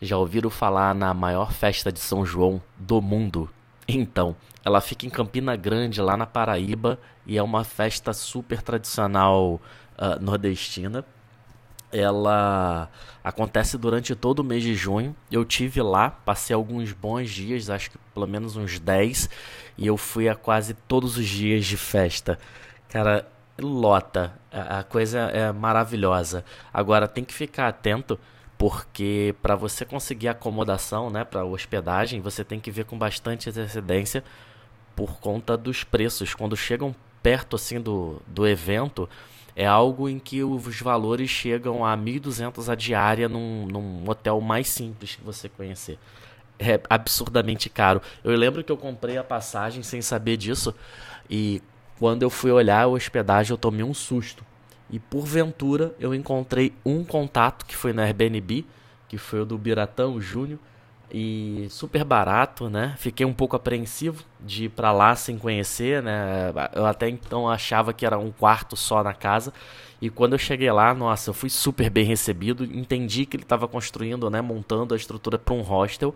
Já ouviram falar na maior festa de São João do mundo? Então, ela fica em Campina Grande, lá na Paraíba, e é uma festa super tradicional uh, nordestina. Ela acontece durante todo o mês de junho. Eu tive lá, passei alguns bons dias, acho que pelo menos uns 10, e eu fui a quase todos os dias de festa. Cara, lota, a coisa é maravilhosa. Agora tem que ficar atento porque para você conseguir acomodação, né, para hospedagem, você tem que ver com bastante antecedência por conta dos preços. Quando chegam perto assim do, do evento, é algo em que os valores chegam a 1.200 a diária num, num hotel mais simples que você conhecer. É absurdamente caro. Eu lembro que eu comprei a passagem sem saber disso e quando eu fui olhar a hospedagem eu tomei um susto e porventura eu encontrei um contato que foi na Airbnb, que foi o do Biratão Júnior, e super barato, né? Fiquei um pouco apreensivo de ir para lá sem conhecer, né? Eu até então achava que era um quarto só na casa. E quando eu cheguei lá, nossa, eu fui super bem recebido, entendi que ele estava construindo, né, montando a estrutura para um hostel.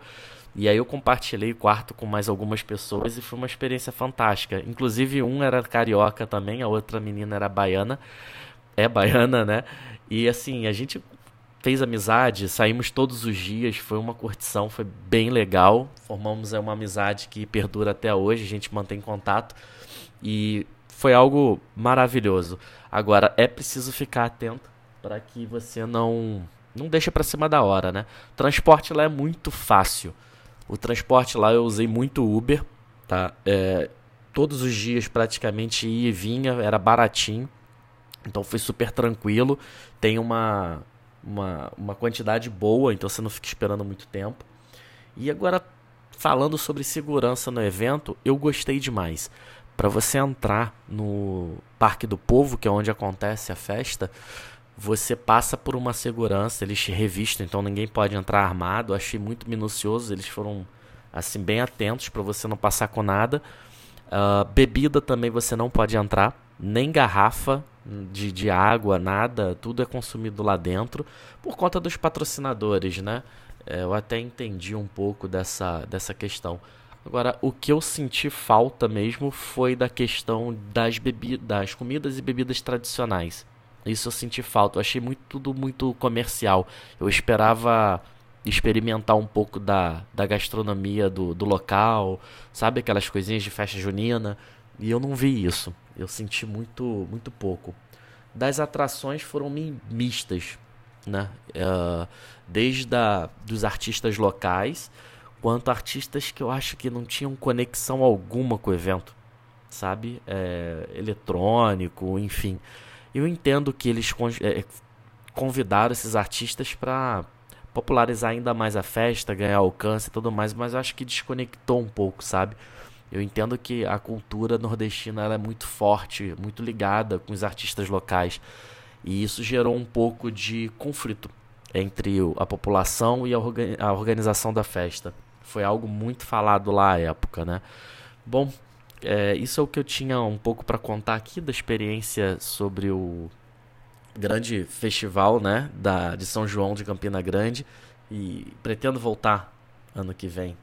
E aí eu compartilhei o quarto com mais algumas pessoas e foi uma experiência fantástica. Inclusive um era carioca também, a outra menina era baiana é baiana, né? E assim, a gente fez amizade, saímos todos os dias, foi uma curtição, foi bem legal. Formamos é, uma amizade que perdura até hoje, a gente mantém contato e foi algo maravilhoso. Agora é preciso ficar atento para que você não não deixe para cima da hora, né? Transporte lá é muito fácil. O transporte lá eu usei muito Uber, tá? É, todos os dias praticamente ia e vinha, era baratinho. Então foi super tranquilo. Tem uma, uma, uma quantidade boa, então você não fica esperando muito tempo. E agora, falando sobre segurança no evento, eu gostei demais. Para você entrar no Parque do Povo, que é onde acontece a festa, você passa por uma segurança, eles te revistam, então ninguém pode entrar armado. Eu achei muito minucioso, eles foram assim bem atentos para você não passar com nada. Uh, bebida também você não pode entrar, nem garrafa de, de água, nada, tudo é consumido lá dentro por conta dos patrocinadores, né? É, eu até entendi um pouco dessa, dessa questão. Agora, o que eu senti falta mesmo foi da questão das bebidas, das comidas e bebidas tradicionais. Isso eu senti falta. Eu achei muito, tudo muito comercial. Eu esperava experimentar um pouco da, da gastronomia do, do local, sabe aquelas coisinhas de festa junina. E eu não vi isso. Eu senti muito, muito pouco. Das atrações foram mistas, né? Uh, desde a, dos artistas locais, quanto artistas que eu acho que não tinham conexão alguma com o evento, sabe? É, eletrônico, enfim. Eu entendo que eles é, convidaram esses artistas para popularizar ainda mais a festa, ganhar alcance e tudo mais, mas eu acho que desconectou um pouco, sabe? Eu entendo que a cultura nordestina é muito forte, muito ligada com os artistas locais. E isso gerou um pouco de conflito entre a população e a organização da festa. Foi algo muito falado lá à época, né? Bom, é, isso é o que eu tinha um pouco para contar aqui da experiência sobre o grande festival, né, da, de São João de Campina Grande e pretendo voltar ano que vem